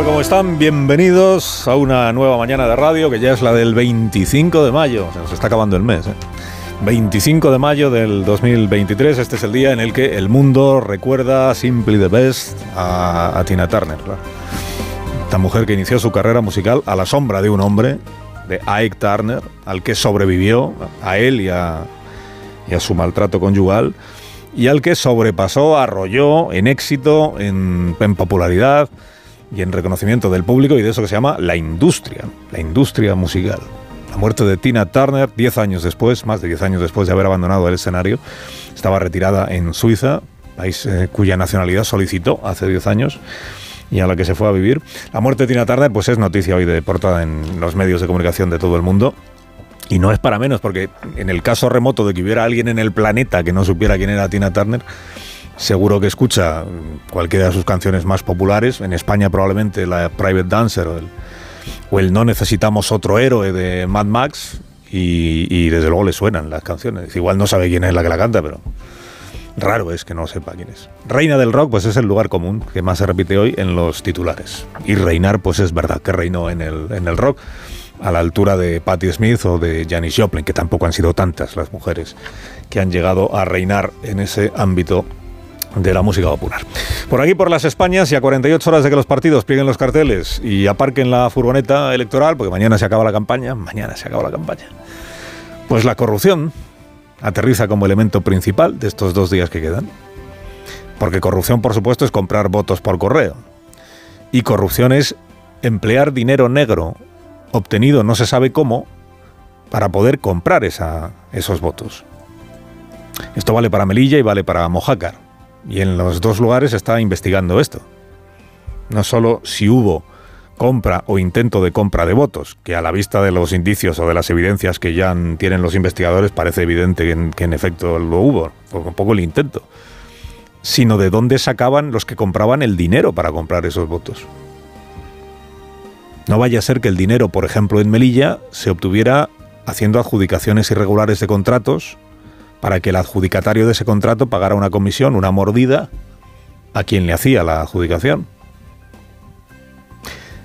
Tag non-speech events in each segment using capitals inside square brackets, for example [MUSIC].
Tal? ¿Cómo están? Bienvenidos a una nueva mañana de radio que ya es la del 25 de mayo. Se nos está acabando el mes. ¿eh? 25 de mayo del 2023. Este es el día en el que el mundo recuerda Simply the Best a, a Tina Turner. claro. Esta mujer que inició su carrera musical a la sombra de un hombre, de Ike Turner, al que sobrevivió, a él y a, y a su maltrato conyugal, y al que sobrepasó, arrolló en éxito, en, en popularidad y en reconocimiento del público y de eso que se llama la industria, la industria musical. La muerte de Tina Turner, 10 años después, más de 10 años después de haber abandonado el escenario, estaba retirada en Suiza, país eh, cuya nacionalidad solicitó hace 10 años y a la que se fue a vivir. La muerte de Tina Turner pues es noticia hoy de portada en los medios de comunicación de todo el mundo. Y no es para menos, porque en el caso remoto de que hubiera alguien en el planeta que no supiera quién era Tina Turner, seguro que escucha cualquiera de sus canciones más populares. En España probablemente la Private Dancer o el, No Necesitamos Otro Héroe de Mad Max. Y, y desde luego le suenan las canciones. Igual no sabe quién es la que la canta, pero raro es que no sepa quién es. Reina del rock, pues es el lugar común que más se repite hoy en los titulares. Y reinar, pues es verdad que reinó en el, en el rock a la altura de Patti Smith o de Janis Joplin, que tampoco han sido tantas las mujeres que han llegado a reinar en ese ámbito de la música popular. Por aquí, por las Españas, y a 48 horas de que los partidos plieguen los carteles y aparquen la furgoneta electoral, porque mañana se acaba la campaña, mañana se acaba la campaña, pues la corrupción aterriza como elemento principal de estos dos días que quedan. Porque corrupción, por supuesto, es comprar votos por correo. Y corrupción es emplear dinero negro obtenido no se sabe cómo para poder comprar esos votos. Esto vale para Melilla y vale para Mojácar. Y en los dos lugares se está investigando esto. No solo si hubo compra o intento de compra de votos, que a la vista de los indicios o de las evidencias que ya tienen los investigadores parece evidente que en, que en efecto lo hubo, o un poco el intento, sino de dónde sacaban los que compraban el dinero para comprar esos votos. No vaya a ser que el dinero, por ejemplo, en Melilla, se obtuviera haciendo adjudicaciones irregulares de contratos para que el adjudicatario de ese contrato pagara una comisión, una mordida, a quien le hacía la adjudicación.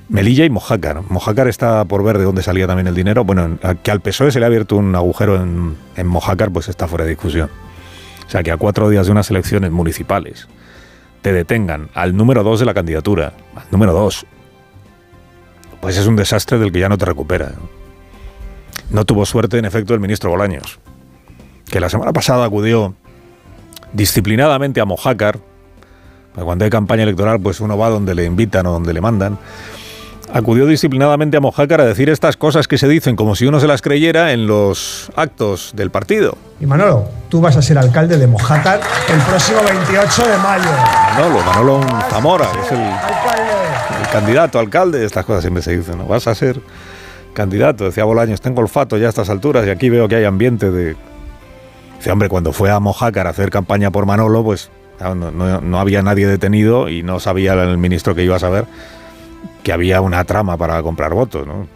Melilla y Mojácar. Mojácar está por ver de dónde salía también el dinero. Bueno, que al PSOE se le ha abierto un agujero en, Mojácar, pues está fuera de discusión. O sea, que a cuatro días de unas elecciones municipales te detengan al número dos de la candidatura, al número dos, pues es un desastre del que ya no te recupera. No tuvo suerte, en efecto, el ministro Bolaños, que la semana pasada acudió disciplinadamente a Mojácar, cuando hay campaña electoral, pues uno va donde le invitan o donde le mandan. Acudió disciplinadamente a Mojácar a decir estas cosas que se dicen como si uno se las creyera en los actos del partido. Y Manolo, tú vas a ser alcalde de Mojácar el próximo 28 de mayo. Manolo, Manolo Zamora, es el, el candidato alcalde, estas cosas siempre se dicen, ¿no? Vas a ser candidato, decía Bolaños, tengo olfato ya a estas alturas y aquí veo que hay ambiente de... Dice, hombre, cuando fue a Mojácar a hacer campaña por Manolo, pues no, no, no había nadie detenido y no sabía el ministro que iba a saber que había una trama para comprar votos, ¿no?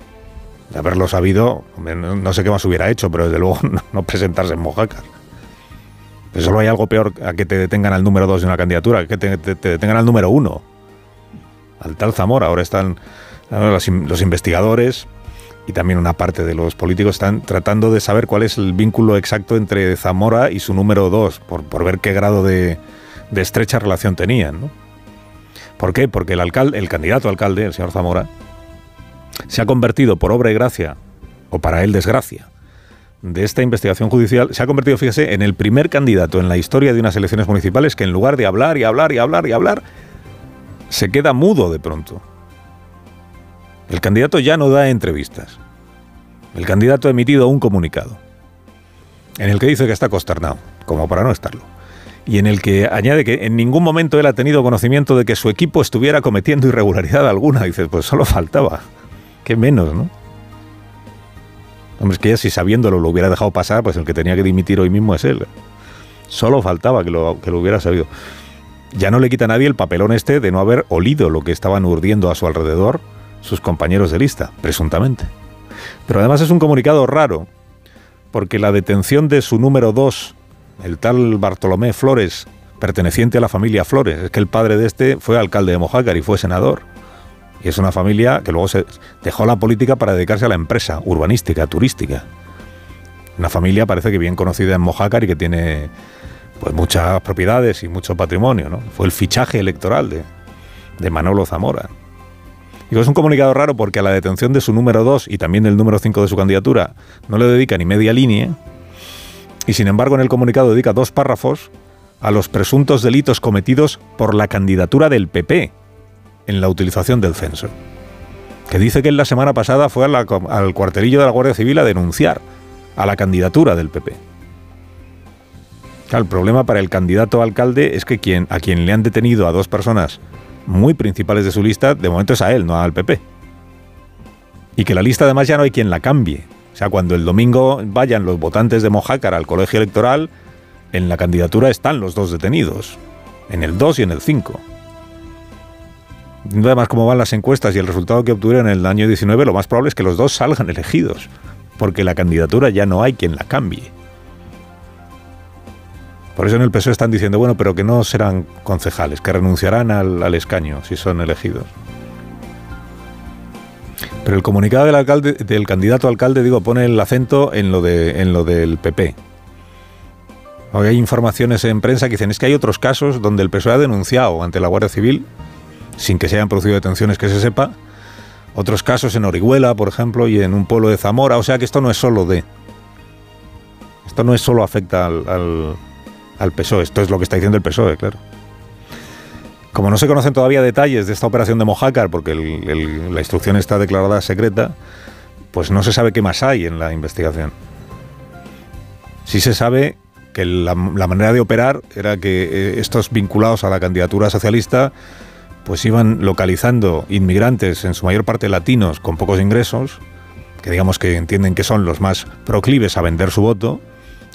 De haberlo sabido, no, sé qué más hubiera hecho, pero desde [LAUGHS] luego no, presentarse en Mojácar. Pues solo hay algo peor a que te detengan al número dos de una candidatura, que te, te, te detengan al número uno, al tal Zamora. Ahora están los investigadores y también una parte de los políticos están tratando de saber cuál es el vínculo exacto entre Zamora y su número dos, por, por ver qué grado de, estrecha relación tenían, ¿no? ¿Por qué? Porque el el candidato alcalde, el señor Zamora, se ha convertido por obra y gracia, o para él desgracia, de esta investigación judicial, se ha convertido, fíjese, en el primer candidato en la historia de unas elecciones municipales que en lugar de hablar y hablar y hablar y hablar, se queda mudo de pronto. El candidato ya no da entrevistas. El candidato ha emitido un comunicado en el que dice que está consternado, como para no estarlo y en el que añade que en ningún momento él ha tenido conocimiento de que su equipo estuviera cometiendo irregularidad alguna. Dice, pues solo faltaba. Qué menos, ¿no? Hombre, es que ya si sabiéndolo lo hubiera dejado pasar, pues el que tenía que dimitir hoy mismo es él. Solo faltaba que lo, que lo hubiera sabido. Ya no le quita a nadie el papelón este de no haber olido lo que estaban urdiendo a su alrededor sus compañeros de lista, presuntamente. Pero además es un comunicado raro, porque la detención de su número dos, el tal Bartolomé Flores, perteneciente a la familia Flores, es que el padre de este fue alcalde de Mojácar y fue senador. Y es una familia que luego se dejó la política para dedicarse a la empresa urbanística, turística. Una familia parece que bien conocida en Mojácar y que tiene pues muchas propiedades y mucho patrimonio. ¿no? Fue el fichaje electoral de, de Manolo Zamora. Digo, es un comunicado raro porque a la detención de su número 2 y también del número 5 de su candidatura no le dedica ni media línea y sin embargo en el comunicado dedica dos párrafos a los presuntos delitos cometidos por la candidatura del PP en la utilización del censo. Que dice que en la semana pasada fue al cuartelillo de la Guardia Civil a denunciar a la candidatura del PP. el problema para el candidato alcalde es que a quien le han detenido a dos personas muy principales de su lista, de momento es a él, no al PP. Y que la lista además ya no hay quien la cambie. O sea, cuando el domingo vayan los votantes de Mojácar al colegio electoral, en la candidatura están los dos detenidos, en el 2 y en el 5. Además, como van las encuestas y el resultado que obtuvieron en el año 19, lo más probable es que los dos salgan [LAUGHS] elegidos, porque la candidatura ya no hay quien la cambie. Por eso en el PSOE están diciendo, bueno, pero que no serán concejales, que renunciarán al, escaño si son elegidos. Pero el comunicado del alcalde, del candidato alcalde, digo, pone el acento en lo de, en lo del PP. Hoy hay informaciones en prensa que dicen es que hay otros casos donde el PSOE ha denunciado ante la Guardia Civil, sin que se hayan producido detenciones que se sepa, otros casos en Orihuela, por ejemplo, y en un pueblo de Zamora. O sea que esto no es solo de. Esto no es solo afecta al al PSOE. Esto es lo que está diciendo el PSOE, claro. Como no se conocen todavía detalles de esta operación de Mojácar, porque la instrucción está declarada secreta, pues no se sabe qué más hay en la investigación. Sí se sabe que la, manera de operar era que eh, estos vinculados a la candidatura socialista pues iban localizando inmigrantes, en su mayor parte latinos, con pocos ingresos, que digamos que entienden que son los más proclives a vender su voto,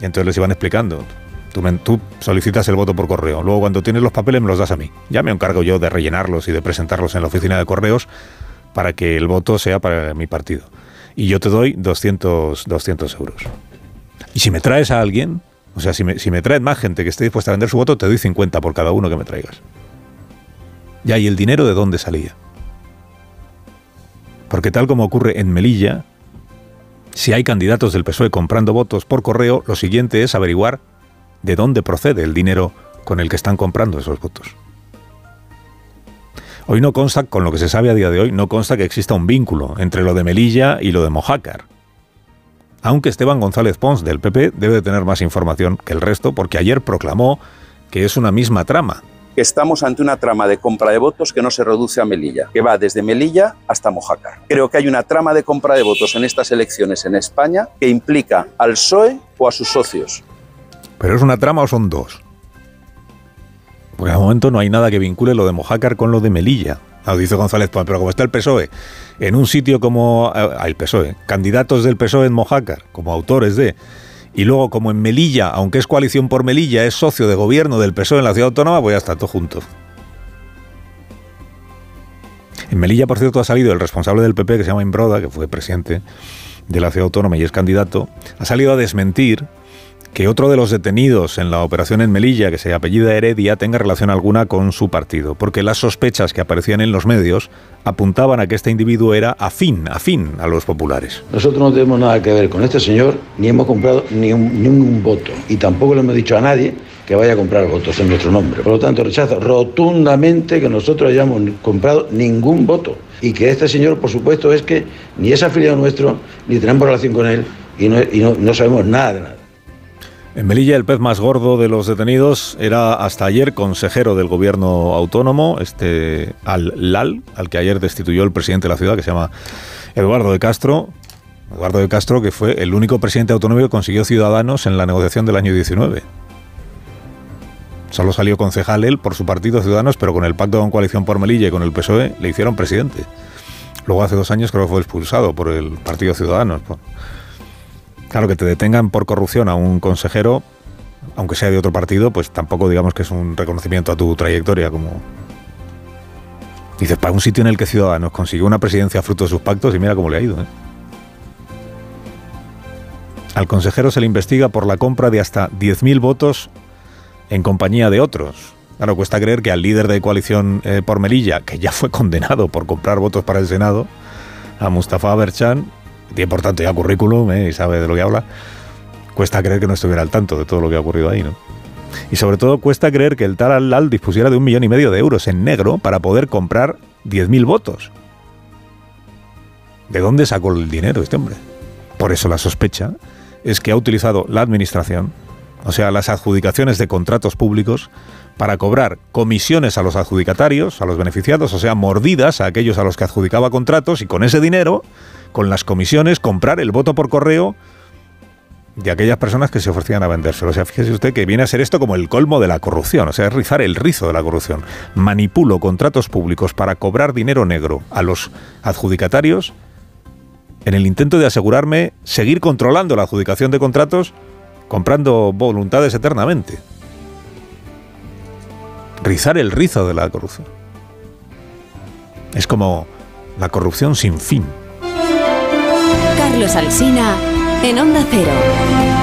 y entonces les iban explicando, Tú, solicitas el voto por correo. Luego, cuando tienes los papeles, me los das a mí. Ya me encargo yo de rellenarlos y de presentarlos en la oficina de correos para que el voto sea para mi partido. Y yo te doy 200, 200 euros. Y si me traes a alguien, o sea, si me, si me traes más gente que esté dispuesta a vender su voto, te doy 50 por cada uno que me traigas. Ya, ¿y el dinero de dónde salía? Porque tal como ocurre en Melilla, si hay candidatos del PSOE comprando votos por correo, lo siguiente es averiguar de dónde procede el dinero con el que están comprando esos votos. Hoy no consta, con lo que se sabe a día de hoy, no consta que exista un vínculo entre lo de Melilla y lo de Mojácar. Aunque Esteban González Pons del PP debe de tener más información que el resto porque ayer proclamó que es una misma trama. Estamos ante una trama de compra de votos que no se reduce a Melilla, que va desde Melilla hasta Mojácar. Creo que hay una trama de compra de votos en estas elecciones en España que implica al PSOE o a sus socios. ¿Pero es una trama o son dos? Porque al momento no hay nada que vincule lo de Mojácar con lo de Melilla. Dice González pero como está el PSOE en un sitio como eh, el PSOE, candidatos del PSOE en Mojácar, como autores de, y luego como en Melilla, aunque es coalición por Melilla, es socio de gobierno del PSOE en la ciudad autónoma, pues ya está todo junto. En Melilla, por cierto, ha salido el responsable del PP, que se llama Imbroda, que fue presidente de la ciudad autónoma y es candidato, ha salido a desmentir que otro de los detenidos en la operación en Melilla, que se apellida Heredia, tenga relación alguna con su partido, porque las sospechas que aparecían en los medios apuntaban a que este individuo era afín, afín a los populares. Nosotros no tenemos nada que ver con este señor, ni hemos comprado ni un, voto, y tampoco le hemos dicho a nadie que vaya a comprar votos en nuestro nombre. Por lo tanto, rechazo rotundamente que nosotros hayamos comprado ningún voto. Y que este señor, por supuesto, es que ni es afiliado nuestro, ni tenemos relación con él, y no, no sabemos nada de nada. En Melilla, el pez más gordo de los detenidos era hasta ayer consejero del gobierno autónomo, este Al-Lal, al que ayer destituyó el presidente de la ciudad, que se llama Eduardo de Castro. Eduardo de Castro, que fue el único presidente autonómico que consiguió ciudadanos en la negociación del año 19. Solo salió concejal él por su partido Ciudadanos, pero con el pacto con coalición por Melilla y con el PSOE le hicieron presidente. Luego hace dos años creo que fue expulsado por el Partido Ciudadanos. Claro, que te detengan por corrupción a un consejero, aunque sea de otro partido, pues tampoco digamos que es un reconocimiento a tu trayectoria como... Dices, para un sitio en el que Ciudadanos consiguió una presidencia fruto de sus pactos y mira cómo le ha ido. ¿eh? Al consejero se le investiga por la compra de hasta 10.000 votos en compañía de otros. Claro, cuesta creer que al líder de coalición eh, por Melilla, que ya fue condenado por comprar votos para el Senado, a Mustafa Berchan, tiene por tanto ya currículum eh, y sabe de lo que habla, cuesta creer que no estuviera al tanto de todo lo que ha ocurrido ahí, ¿no? Y sobre todo cuesta creer que el tal al dispusiera de un millón y medio de euros en negro para poder comprar 10.000 votos. ¿De dónde sacó el dinero este hombre? Por eso la sospecha es que ha utilizado la administración, o sea, las adjudicaciones de contratos públicos, para cobrar comisiones a los adjudicatarios, a los beneficiados, o sea, mordidas a aquellos a los que adjudicaba contratos y con ese dinero, con las comisiones, comprar el voto por correo de aquellas personas que se ofrecían a vendérselo. O sea, fíjese usted que viene a ser esto como el colmo de la corrupción, o sea, es rizar el rizo de la corrupción. Manipulo contratos públicos para cobrar dinero negro a los adjudicatarios en el intento de asegurarme seguir controlando la adjudicación de contratos comprando voluntades eternamente rizar el rizo de la corrupción. Es como la corrupción sin fin. Carlos Alsina en Onda Cero.